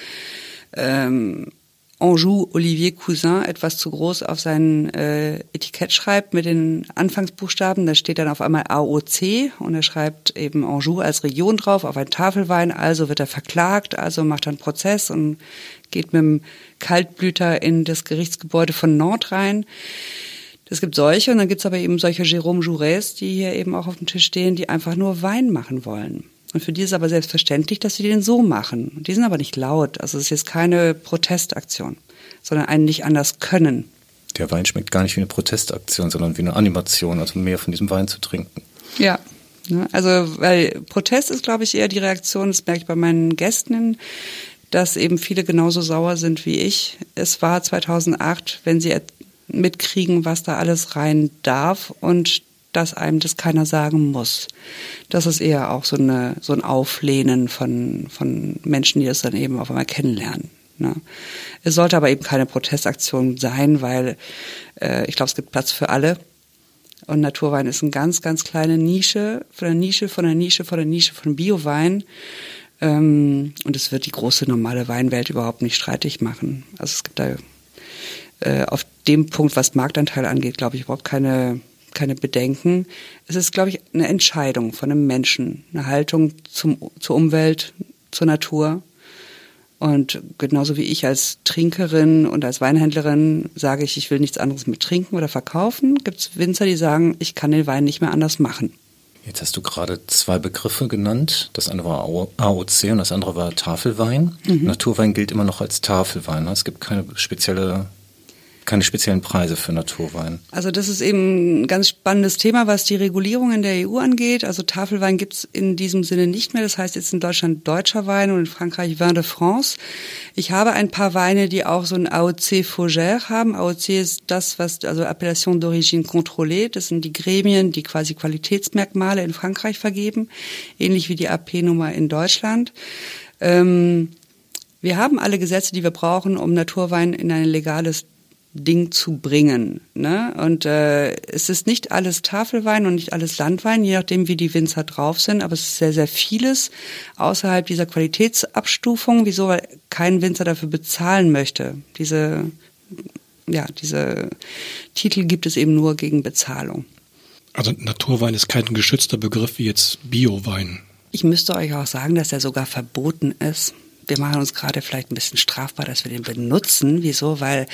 ähm, Anjou Olivier Cousin etwas zu groß auf sein äh, Etikett schreibt mit den Anfangsbuchstaben. Da steht dann auf einmal AOC und er schreibt eben Anjou als Region drauf auf ein Tafelwein. Also wird er verklagt, also macht er einen Prozess und geht mit dem Kaltblüter in das Gerichtsgebäude von Nord rein. Es gibt solche und dann gibt's aber eben solche Jérôme Jaurès, die hier eben auch auf dem Tisch stehen, die einfach nur Wein machen wollen. Und für die ist aber selbstverständlich, dass sie den so machen. Und die sind aber nicht laut. Also es ist jetzt keine Protestaktion, sondern einen nicht anders können. Der Wein schmeckt gar nicht wie eine Protestaktion, sondern wie eine Animation, also mehr von diesem Wein zu trinken. Ja. Ne? Also, weil Protest ist, glaube ich, eher die Reaktion, das merke ich bei meinen Gästen, dass eben viele genauso sauer sind wie ich. Es war 2008, wenn sie mitkriegen, was da alles rein darf und dass einem das keiner sagen muss. Das ist eher auch so, eine, so ein Auflehnen von, von Menschen, die das dann eben auf einmal kennenlernen. Ne? Es sollte aber eben keine Protestaktion sein, weil äh, ich glaube, es gibt Platz für alle. Und Naturwein ist eine ganz, ganz kleine Nische, von der Nische, von der Nische, von der Nische von Biowein. Ähm, und es wird die große normale Weinwelt überhaupt nicht streitig machen. Also es gibt da äh, auf dem Punkt, was Marktanteil angeht, glaube ich, überhaupt keine, keine Bedenken. Es ist, glaube ich, eine Entscheidung von einem Menschen, eine Haltung zum, zur Umwelt, zur Natur. Und genauso wie ich als Trinkerin und als Weinhändlerin sage ich, ich will nichts anderes mit trinken oder verkaufen, gibt es Winzer, die sagen, ich kann den Wein nicht mehr anders machen. Jetzt hast du gerade zwei Begriffe genannt. Das eine war AOC und das andere war Tafelwein. Mhm. Naturwein gilt immer noch als Tafelwein. Es gibt keine spezielle keine speziellen Preise für Naturwein. Also das ist eben ein ganz spannendes Thema, was die Regulierung in der EU angeht. Also Tafelwein gibt es in diesem Sinne nicht mehr. Das heißt jetzt in Deutschland deutscher Wein und in Frankreich Vin de France. Ich habe ein paar Weine, die auch so ein AOC Fougère haben. AOC ist das, was, also Appellation d'origine contrôlée. Das sind die Gremien, die quasi Qualitätsmerkmale in Frankreich vergeben. Ähnlich wie die AP-Nummer in Deutschland. Ähm, wir haben alle Gesetze, die wir brauchen, um Naturwein in ein legales Ding zu bringen. Ne? Und äh, es ist nicht alles Tafelwein und nicht alles Landwein, je nachdem, wie die Winzer drauf sind, aber es ist sehr, sehr vieles außerhalb dieser Qualitätsabstufung, wieso weil kein Winzer dafür bezahlen möchte. Diese, ja, diese Titel gibt es eben nur gegen Bezahlung. Also Naturwein ist kein geschützter Begriff wie jetzt Biowein. Ich müsste euch auch sagen, dass er sogar verboten ist wir machen uns gerade vielleicht ein bisschen strafbar, dass wir den benutzen. Wieso? Weil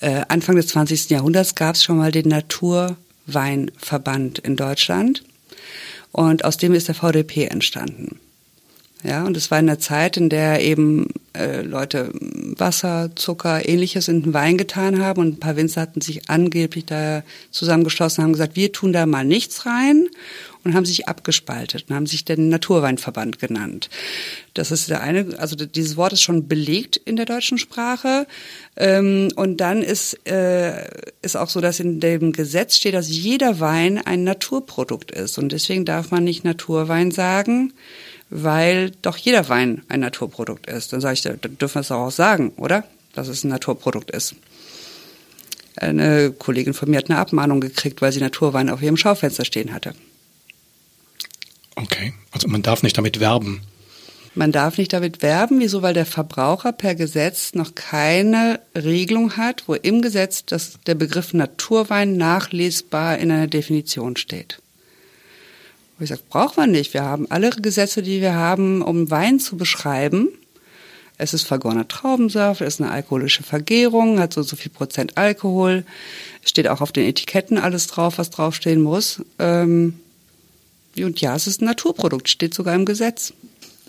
äh, Anfang des 20. Jahrhunderts gab es schon mal den Naturweinverband in Deutschland und aus dem ist der VDP entstanden. Ja, und es war in der Zeit, in der eben äh, Leute Wasser, Zucker, ähnliches in den Wein getan haben und ein paar Winzer hatten sich angeblich da zusammengeschlossen haben gesagt, wir tun da mal nichts rein und haben sich abgespaltet und haben sich den Naturweinverband genannt. Das ist der eine, also dieses Wort ist schon belegt in der deutschen Sprache. Ähm, und dann ist, äh, ist auch so, dass in dem Gesetz steht, dass jeder Wein ein Naturprodukt ist. Und deswegen darf man nicht Naturwein sagen, weil doch jeder Wein ein Naturprodukt ist. Dann sage ich, da dürfen wir es auch sagen, oder? Dass es ein Naturprodukt ist. Eine Kollegin von mir hat eine Abmahnung gekriegt, weil sie Naturwein auf ihrem Schaufenster stehen hatte. Okay, also man darf nicht damit werben. Man darf nicht damit werben, wieso? Weil der Verbraucher per Gesetz noch keine Regelung hat, wo im Gesetz das, der Begriff Naturwein nachlesbar in einer Definition steht. Wo ich sage, braucht man nicht. Wir haben alle Gesetze, die wir haben, um Wein zu beschreiben. Es ist vergorener Traubensaft, es ist eine alkoholische Vergärung, hat so so viel Prozent Alkohol. Steht auch auf den Etiketten alles drauf, was draufstehen muss. Ähm, und ja, es ist ein Naturprodukt, steht sogar im Gesetz.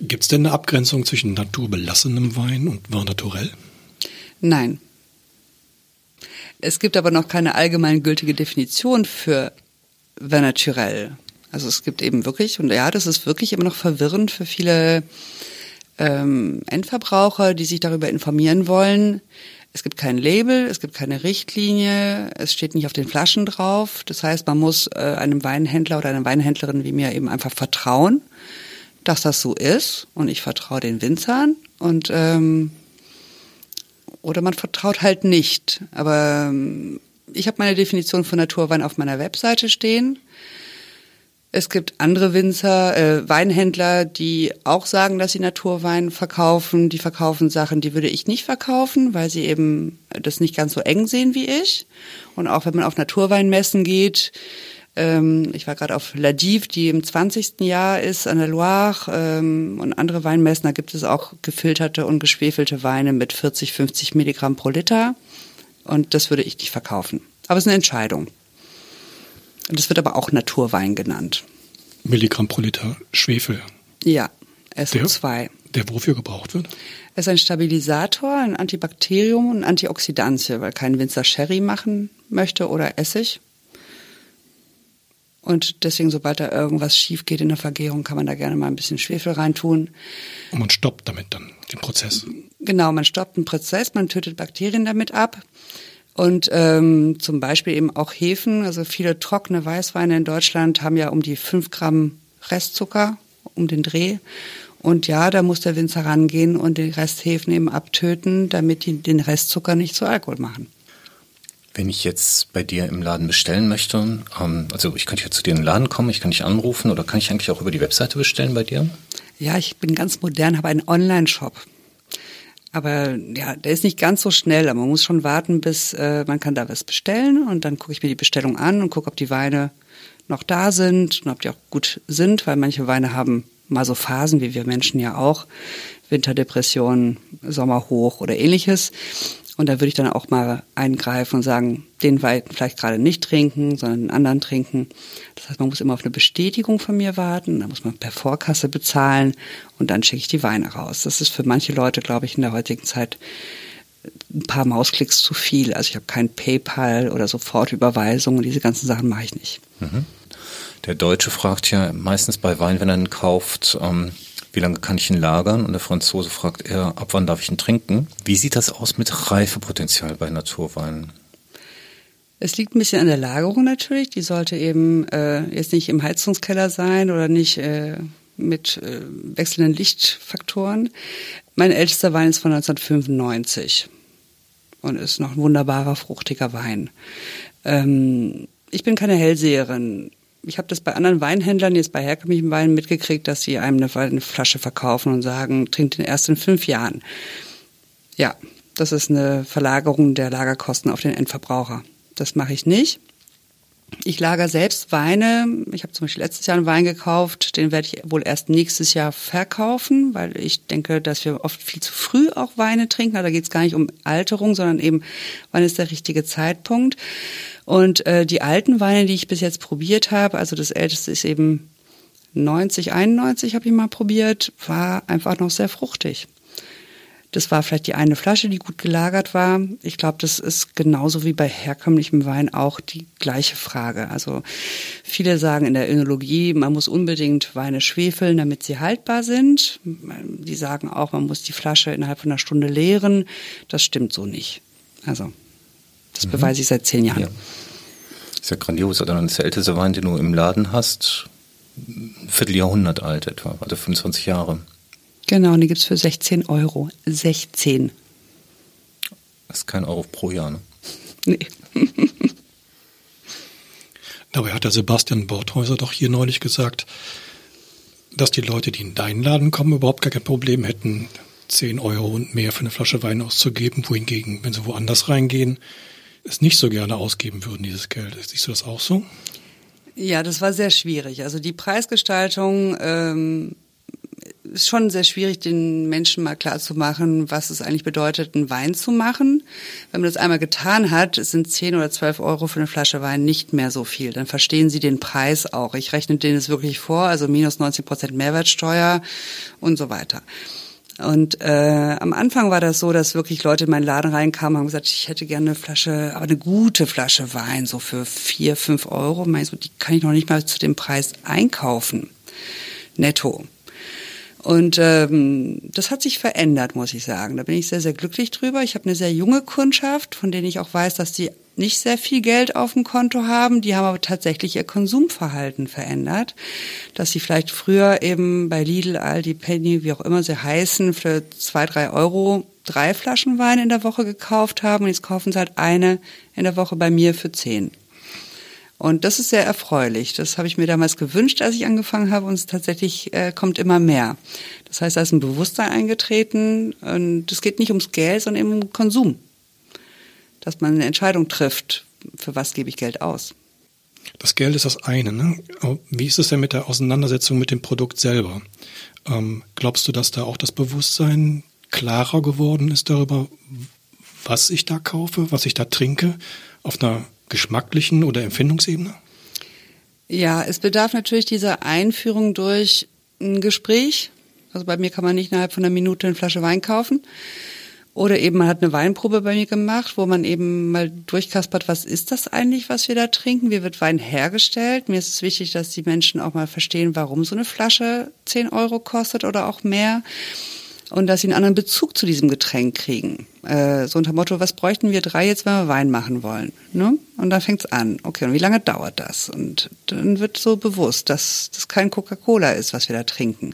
Gibt es denn eine Abgrenzung zwischen naturbelassenem Wein und Vin naturel? Nein. Es gibt aber noch keine allgemeingültige Definition für Vin naturel. Also es gibt eben wirklich, und ja, das ist wirklich immer noch verwirrend für viele ähm, Endverbraucher, die sich darüber informieren wollen. Es gibt kein Label, es gibt keine Richtlinie, es steht nicht auf den Flaschen drauf. Das heißt, man muss äh, einem Weinhändler oder einer Weinhändlerin wie mir eben einfach vertrauen, dass das so ist. Und ich vertraue den Winzern und ähm, oder man vertraut halt nicht. Aber ähm, ich habe meine Definition von Naturwein auf meiner Webseite stehen. Es gibt andere Winzer, äh, Weinhändler, die auch sagen, dass sie Naturwein verkaufen. Die verkaufen Sachen, die würde ich nicht verkaufen, weil sie eben das nicht ganz so eng sehen wie ich. Und auch wenn man auf Naturweinmessen geht, ähm, ich war gerade auf La Dive, die im 20. Jahr ist, an der Loire ähm, und andere Weinmessen, da gibt es auch gefilterte und geschwefelte Weine mit 40, 50 Milligramm pro Liter. Und das würde ich nicht verkaufen. Aber es ist eine Entscheidung. Und das wird aber auch Naturwein genannt. Milligramm pro Liter Schwefel. Ja, SO2. Der, der wofür gebraucht wird? Es ist ein Stabilisator, ein Antibakterium und Antioxidantie, weil kein Winzer Sherry machen möchte oder Essig. Und deswegen, sobald da irgendwas schief geht in der Vergärung, kann man da gerne mal ein bisschen Schwefel reintun. Und man stoppt damit dann den Prozess. Genau, man stoppt den Prozess, man tötet Bakterien damit ab. Und ähm, zum Beispiel eben auch Hefen, also viele trockene Weißweine in Deutschland haben ja um die fünf Gramm Restzucker um den Dreh. Und ja, da muss der Winzer rangehen und den Resthefen eben abtöten, damit die den Restzucker nicht zu Alkohol machen. Wenn ich jetzt bei dir im Laden bestellen möchte, ähm, also ich könnte ja zu dir in den Laden kommen, ich kann dich anrufen oder kann ich eigentlich auch über die Webseite bestellen bei dir? Ja, ich bin ganz modern, habe einen Online-Shop. Aber ja, der ist nicht ganz so schnell, aber man muss schon warten, bis äh, man kann da was bestellen und dann gucke ich mir die Bestellung an und gucke, ob die Weine noch da sind und ob die auch gut sind, weil manche Weine haben mal so Phasen, wie wir Menschen ja auch, Winterdepression, Sommerhoch oder ähnliches. Und da würde ich dann auch mal eingreifen und sagen, den Wein vielleicht gerade nicht trinken, sondern einen anderen trinken. Das heißt, man muss immer auf eine Bestätigung von mir warten, da muss man per Vorkasse bezahlen und dann schicke ich die Weine raus. Das ist für manche Leute, glaube ich, in der heutigen Zeit ein paar Mausklicks zu viel. Also ich habe kein PayPal oder Sofortüberweisung und diese ganzen Sachen mache ich nicht. Mhm. Der Deutsche fragt ja meistens bei Wein, wenn er ihn kauft, ähm, wie lange kann ich ihn lagern? Und der Franzose fragt eher, ab wann darf ich ihn trinken? Wie sieht das aus mit Reifepotenzial bei Naturweinen? Es liegt ein bisschen an der Lagerung natürlich. Die sollte eben äh, jetzt nicht im Heizungskeller sein oder nicht äh, mit äh, wechselnden Lichtfaktoren. Mein ältester Wein ist von 1995 und ist noch ein wunderbarer, fruchtiger Wein. Ähm, ich bin keine Hellseherin ich habe das bei anderen Weinhändlern, jetzt bei herkömmlichen Weinen mitgekriegt, dass sie einem eine, Flasche verkaufen und sagen, trinkt den erst in fünf Jahren. Ja, das ist eine Verlagerung der Lagerkosten auf den Endverbraucher. Das mache ich nicht. Ich lager selbst Weine. Ich habe zum Beispiel letztes Jahr einen Wein gekauft, den werde ich wohl erst nächstes Jahr verkaufen, weil ich denke, dass wir oft viel zu früh auch Weine trinken. Also da geht es gar nicht um Alterung, sondern eben, wann ist der richtige Zeitpunkt. Und äh, die alten Weine, die ich bis jetzt probiert habe, also das älteste ist eben 90, 91 habe ich mal probiert, war einfach noch sehr fruchtig. Das war vielleicht die eine Flasche, die gut gelagert war. Ich glaube, das ist genauso wie bei herkömmlichem Wein auch die gleiche Frage. Also viele sagen in der Önologie, man muss unbedingt Weine schwefeln, damit sie haltbar sind. Die sagen auch, man muss die Flasche innerhalb von einer Stunde leeren. Das stimmt so nicht. Also das mhm. beweise ich seit zehn Jahren. Ja. Ist ja grandios. Also dann ist der älteste Wein, den du im Laden hast, ein Vierteljahrhundert alt etwa, also 25 Jahre. Genau, und die gibt es für 16 Euro. 16. Das ist kein Euro pro Jahr, ne? Nee. Dabei hat der Sebastian Borthäuser doch hier neulich gesagt, dass die Leute, die in deinen Laden kommen, überhaupt gar kein Problem hätten, 10 Euro und mehr für eine Flasche Wein auszugeben, wohingegen, wenn sie woanders reingehen, es nicht so gerne ausgeben würden, dieses Geld. Siehst du das auch so? Ja, das war sehr schwierig. Also die Preisgestaltung ähm, ist schon sehr schwierig, den Menschen mal klar zu machen, was es eigentlich bedeutet, einen Wein zu machen. Wenn man das einmal getan hat, sind 10 oder 12 Euro für eine Flasche Wein nicht mehr so viel. Dann verstehen sie den Preis auch. Ich rechne denen es wirklich vor, also minus 90 Prozent Mehrwertsteuer und so weiter. Und äh, am Anfang war das so, dass wirklich Leute in meinen Laden reinkamen und haben gesagt, ich hätte gerne eine Flasche, aber eine gute Flasche Wein, so für vier, fünf Euro. Ich so, die kann ich noch nicht mal zu dem Preis einkaufen. Netto. Und ähm, das hat sich verändert, muss ich sagen. Da bin ich sehr, sehr glücklich drüber. Ich habe eine sehr junge Kundschaft, von denen ich auch weiß, dass die nicht sehr viel Geld auf dem Konto haben. Die haben aber tatsächlich ihr Konsumverhalten verändert. Dass sie vielleicht früher eben bei Lidl, Aldi, Penny, wie auch immer sie heißen, für zwei, drei Euro drei Flaschen Wein in der Woche gekauft haben. Und jetzt kaufen sie halt eine in der Woche bei mir für zehn. Und das ist sehr erfreulich. Das habe ich mir damals gewünscht, als ich angefangen habe und es tatsächlich äh, kommt immer mehr. Das heißt, da ist ein Bewusstsein eingetreten und es geht nicht ums Geld, sondern eben um Konsum. Dass man eine Entscheidung trifft, für was gebe ich Geld aus. Das Geld ist das eine. Ne? Wie ist es denn mit der Auseinandersetzung mit dem Produkt selber? Ähm, glaubst du, dass da auch das Bewusstsein klarer geworden ist darüber, was ich da kaufe, was ich da trinke, auf einer geschmacklichen oder Empfindungsebene? Ja, es bedarf natürlich dieser Einführung durch ein Gespräch. Also bei mir kann man nicht innerhalb von einer Minute eine Flasche Wein kaufen. Oder eben man hat eine Weinprobe bei mir gemacht, wo man eben mal durchkaspert, was ist das eigentlich, was wir da trinken? Wie wird Wein hergestellt? Mir ist es wichtig, dass die Menschen auch mal verstehen, warum so eine Flasche 10 Euro kostet oder auch mehr und dass sie einen anderen Bezug zu diesem Getränk kriegen. Äh, so unter Motto, was bräuchten wir drei jetzt, wenn wir Wein machen wollen? Ne? Und dann fängt's an. Okay, und wie lange dauert das? Und dann wird so bewusst, dass das kein Coca-Cola ist, was wir da trinken.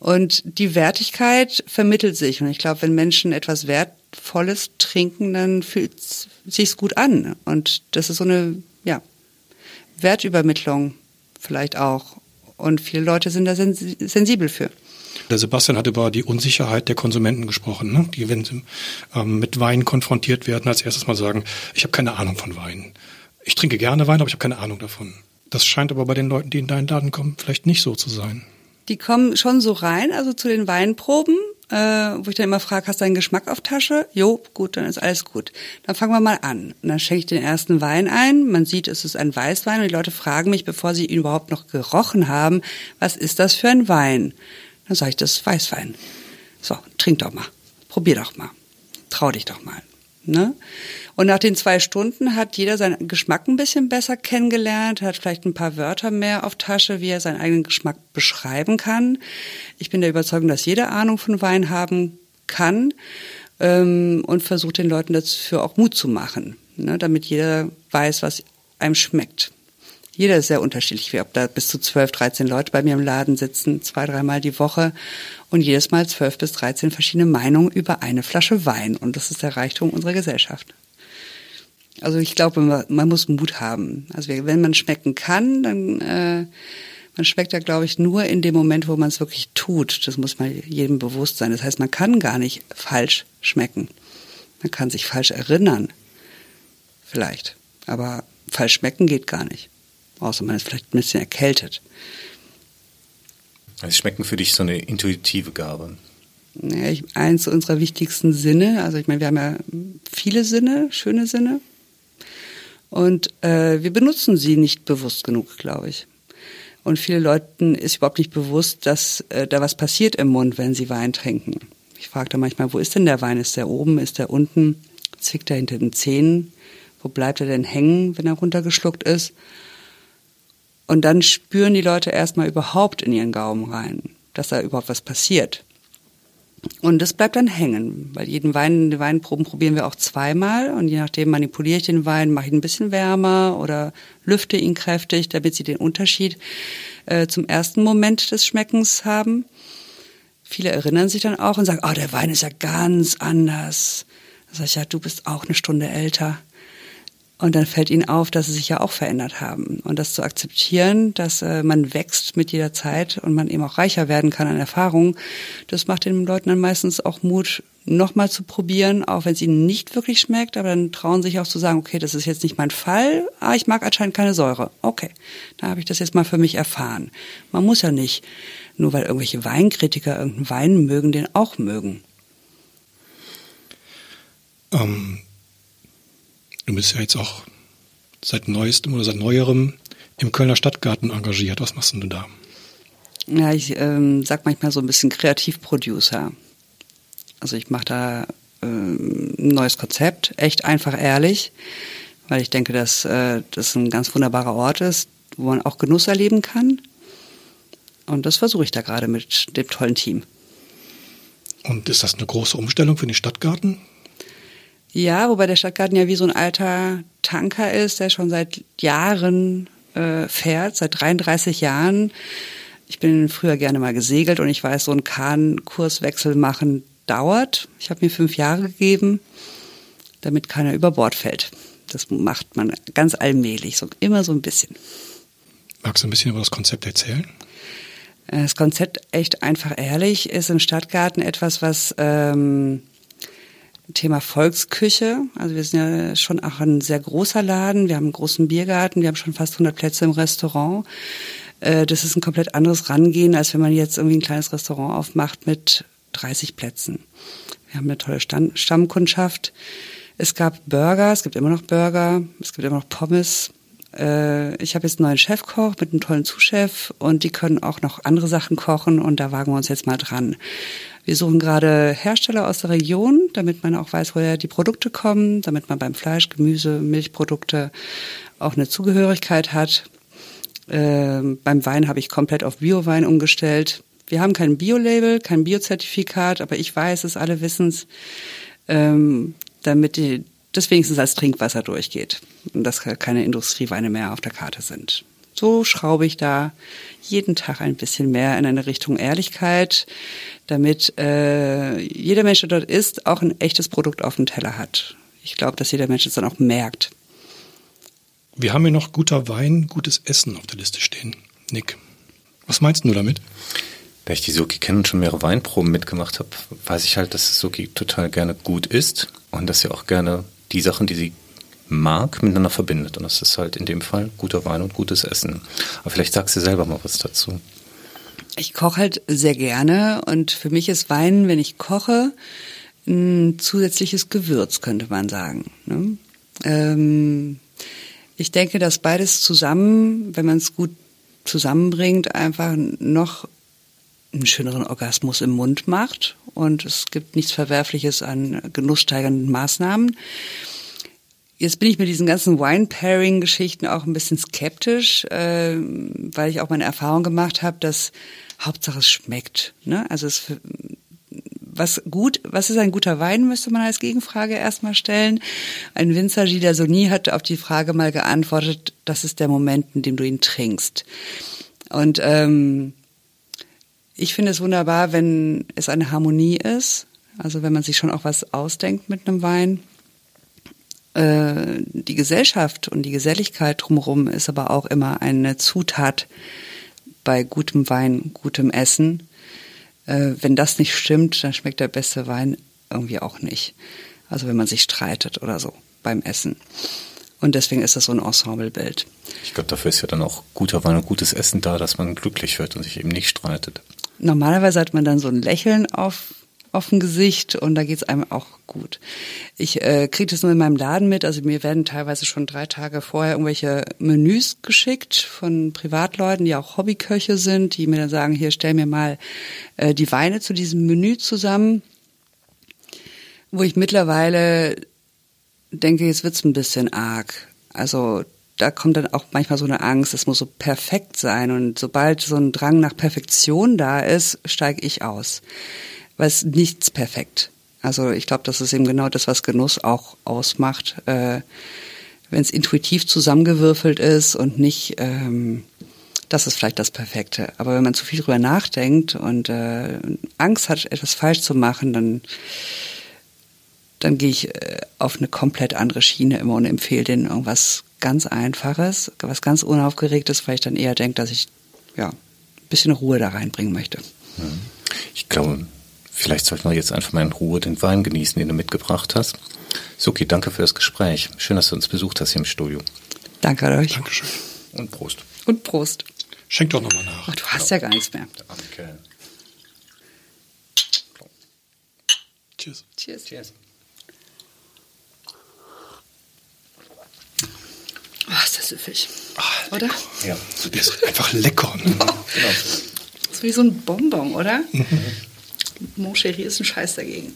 Und die Wertigkeit vermittelt sich. Und ich glaube, wenn Menschen etwas Wertvolles trinken, dann fühlt es sich gut an. Und das ist so eine, ja, Wertübermittlung vielleicht auch. Und viele Leute sind da sensibel für. Der Sebastian hat über die Unsicherheit der Konsumenten gesprochen, ne? die, wenn sie ähm, mit Wein konfrontiert werden, als erstes mal sagen, ich habe keine Ahnung von Wein. Ich trinke gerne Wein, aber ich habe keine Ahnung davon. Das scheint aber bei den Leuten, die in deinen Laden kommen, vielleicht nicht so zu sein. Die kommen schon so rein, also zu den Weinproben, äh, wo ich dann immer frage, hast du einen Geschmack auf Tasche? Jo, gut, dann ist alles gut. Dann fangen wir mal an. Und dann schenke ich den ersten Wein ein. Man sieht, es ist ein Weißwein und die Leute fragen mich, bevor sie ihn überhaupt noch gerochen haben, was ist das für ein Wein? Dann sage ich, das ist Weißwein. So, trink doch mal. Probier doch mal. Trau dich doch mal. Ne? Und nach den zwei Stunden hat jeder seinen Geschmack ein bisschen besser kennengelernt, hat vielleicht ein paar Wörter mehr auf Tasche, wie er seinen eigenen Geschmack beschreiben kann. Ich bin der Überzeugung, dass jeder Ahnung von Wein haben kann ähm, und versucht den Leuten dafür auch Mut zu machen, ne, damit jeder weiß, was einem schmeckt. Jeder ist sehr unterschiedlich, wie ob da bis zu 12, 13 Leute bei mir im Laden sitzen, zwei, dreimal die Woche und jedes Mal 12 bis 13 verschiedene Meinungen über eine Flasche Wein. Und das ist der Reichtum unserer Gesellschaft. Also ich glaube, man, muss Mut haben. Also wenn man schmecken kann, dann äh, man schmeckt ja, glaube ich, nur in dem Moment, wo man es wirklich tut. Das muss man jedem bewusst sein. Das heißt, man kann gar nicht falsch schmecken. Man kann sich falsch erinnern. Vielleicht. Aber falsch schmecken geht gar nicht. Außer man ist vielleicht ein bisschen erkältet. Also schmecken für dich so eine intuitive Gabe. Ja, ich, eins unserer wichtigsten Sinne, also ich meine, wir haben ja viele Sinne, schöne Sinne. Und äh, wir benutzen sie nicht bewusst genug, glaube ich. Und viele Leuten ist überhaupt nicht bewusst, dass äh, da was passiert im Mund, wenn sie Wein trinken. Ich frage da manchmal, wo ist denn der Wein? Ist der oben? Ist der unten? Zwickt er hinter den Zähnen? Wo bleibt er denn hängen, wenn er runtergeschluckt ist? Und dann spüren die Leute erstmal überhaupt in ihren Gaumen rein, dass da überhaupt was passiert. Und das bleibt dann hängen, weil jeden Wein, die Weinproben probieren wir auch zweimal und je nachdem manipuliere ich den Wein, mache ihn ein bisschen wärmer oder lüfte ihn kräftig, damit sie den Unterschied äh, zum ersten Moment des Schmeckens haben. Viele erinnern sich dann auch und sagen, oh, der Wein ist ja ganz anders. Da sage ich, ja, du bist auch eine Stunde älter. Und dann fällt ihnen auf, dass sie sich ja auch verändert haben. Und das zu akzeptieren, dass äh, man wächst mit jeder Zeit und man eben auch reicher werden kann an Erfahrungen, das macht den Leuten dann meistens auch Mut, nochmal zu probieren, auch wenn es ihnen nicht wirklich schmeckt, aber dann trauen sich auch zu sagen, okay, das ist jetzt nicht mein Fall, ah, ich mag anscheinend keine Säure. Okay, da habe ich das jetzt mal für mich erfahren. Man muss ja nicht, nur weil irgendwelche Weinkritiker irgendeinen Wein mögen, den auch mögen. Ähm, Du bist ja jetzt auch seit neuestem oder seit neuerem im Kölner Stadtgarten engagiert. Was machst du da? Ja, ich ähm, sag manchmal so ein bisschen Kreativproducer. Also ich mache da ähm, ein neues Konzept, echt einfach ehrlich, weil ich denke, dass äh, das ein ganz wunderbarer Ort ist, wo man auch Genuss erleben kann. Und das versuche ich da gerade mit dem tollen Team. Und ist das eine große Umstellung für den Stadtgarten? Ja, wobei der Stadtgarten ja wie so ein alter Tanker ist, der schon seit Jahren äh, fährt, seit 33 Jahren. Ich bin früher gerne mal gesegelt und ich weiß, so ein Kahnkurswechsel machen dauert. Ich habe mir fünf Jahre gegeben, damit keiner über Bord fällt. Das macht man ganz allmählich, so immer so ein bisschen. Magst du ein bisschen über das Konzept erzählen? Das Konzept echt einfach ehrlich ist im Stadtgarten etwas, was ähm, Thema Volksküche. Also wir sind ja schon auch ein sehr großer Laden. Wir haben einen großen Biergarten. Wir haben schon fast 100 Plätze im Restaurant. Äh, das ist ein komplett anderes Rangehen, als wenn man jetzt irgendwie ein kleines Restaurant aufmacht mit 30 Plätzen. Wir haben eine tolle Stammkundschaft. Es gab Burger, es gibt immer noch Burger, es gibt immer noch Pommes. Äh, ich habe jetzt einen neuen Chefkoch mit einem tollen Zuschef und die können auch noch andere Sachen kochen und da wagen wir uns jetzt mal dran. Wir suchen gerade Hersteller aus der Region, damit man auch weiß, woher die Produkte kommen, damit man beim Fleisch, Gemüse, Milchprodukte auch eine Zugehörigkeit hat. Ähm, beim Wein habe ich komplett auf Biowein umgestellt. Wir haben kein Bio-Label, kein Biozertifikat, aber ich weiß es, alle wissen es, ähm, damit die, das wenigstens als Trinkwasser durchgeht und dass keine Industrieweine mehr auf der Karte sind. So schraube ich da jeden Tag ein bisschen mehr in eine Richtung Ehrlichkeit, damit äh, jeder Mensch, der dort ist, auch ein echtes Produkt auf dem Teller hat. Ich glaube, dass jeder Mensch es dann auch merkt. Wir haben hier noch guter Wein, gutes Essen auf der Liste stehen. Nick, was meinst du damit? Da ich die Soki kenne und schon mehrere Weinproben mitgemacht habe, weiß ich halt, dass Soki total gerne gut isst und dass sie auch gerne die Sachen, die sie mag, miteinander verbindet. Und das ist halt in dem Fall guter Wein und gutes Essen. Aber vielleicht sagst du selber mal was dazu. Ich koche halt sehr gerne und für mich ist Wein, wenn ich koche, ein zusätzliches Gewürz, könnte man sagen. Ne? Ähm, ich denke, dass beides zusammen, wenn man es gut zusammenbringt, einfach noch einen schöneren Orgasmus im Mund macht. Und es gibt nichts Verwerfliches an genusssteigernden Maßnahmen. Jetzt bin ich mit diesen ganzen Wine-Pairing-Geschichten auch ein bisschen skeptisch, äh, weil ich auch meine Erfahrung gemacht habe, dass Hauptsache es schmeckt. Ne? Also es, was gut, was ist ein guter Wein, müsste man als Gegenfrage erstmal stellen. Ein Winzer Gilles Sony hat auf die Frage mal geantwortet, das ist der Moment, in dem du ihn trinkst. Und ähm, ich finde es wunderbar, wenn es eine Harmonie ist, also wenn man sich schon auch was ausdenkt mit einem Wein. Äh, die Gesellschaft und die Geselligkeit drumherum ist aber auch immer eine Zutat bei gutem Wein, gutem Essen. Äh, wenn das nicht stimmt, dann schmeckt der beste Wein irgendwie auch nicht. Also wenn man sich streitet oder so beim Essen. Und deswegen ist das so ein Ensemblebild. Ich glaube, dafür ist ja dann auch guter Wein und gutes Essen da, dass man glücklich wird und sich eben nicht streitet normalerweise hat man dann so ein Lächeln auf auf dem Gesicht und da geht's einem auch gut. Ich äh, kriege das nur in meinem Laden mit, also mir werden teilweise schon drei Tage vorher irgendwelche Menüs geschickt von Privatleuten, die auch Hobbyköche sind, die mir dann sagen, hier stell mir mal äh, die Weine zu diesem Menü zusammen, wo ich mittlerweile denke, jetzt wird's ein bisschen arg. Also da kommt dann auch manchmal so eine Angst, es muss so perfekt sein. Und sobald so ein Drang nach Perfektion da ist, steige ich aus. Weil es nichts perfekt. Also ich glaube, das ist eben genau das, was Genuss auch ausmacht. Äh, Wenn es intuitiv zusammengewürfelt ist und nicht, ähm, das ist vielleicht das Perfekte. Aber wenn man zu viel drüber nachdenkt und äh, Angst hat, etwas falsch zu machen, dann dann gehe ich äh, auf eine komplett andere Schiene immer und empfehle denen irgendwas ganz Einfaches, was ganz Unaufgeregtes, weil ich dann eher denke, dass ich ja ein bisschen Ruhe da reinbringen möchte. Mhm. Ich glaube, vielleicht sollten wir jetzt einfach mal in Ruhe den Wein genießen, den du mitgebracht hast. Suki, danke für das Gespräch. Schön, dass du uns besucht hast hier im Studio. Danke euch. Dankeschön. Und Prost. Und Prost. Schenk doch nochmal nach. Ach, du hast ja gar nichts mehr. Danke. Cheers. Cheers. Cheers. Oh, ist das süffig. oder? Ja. Das ist einfach lecker. Ne? Genau. Das ist wie so ein Bonbon, oder? Mhm. Mon Chéri ist ein Scheiß dagegen.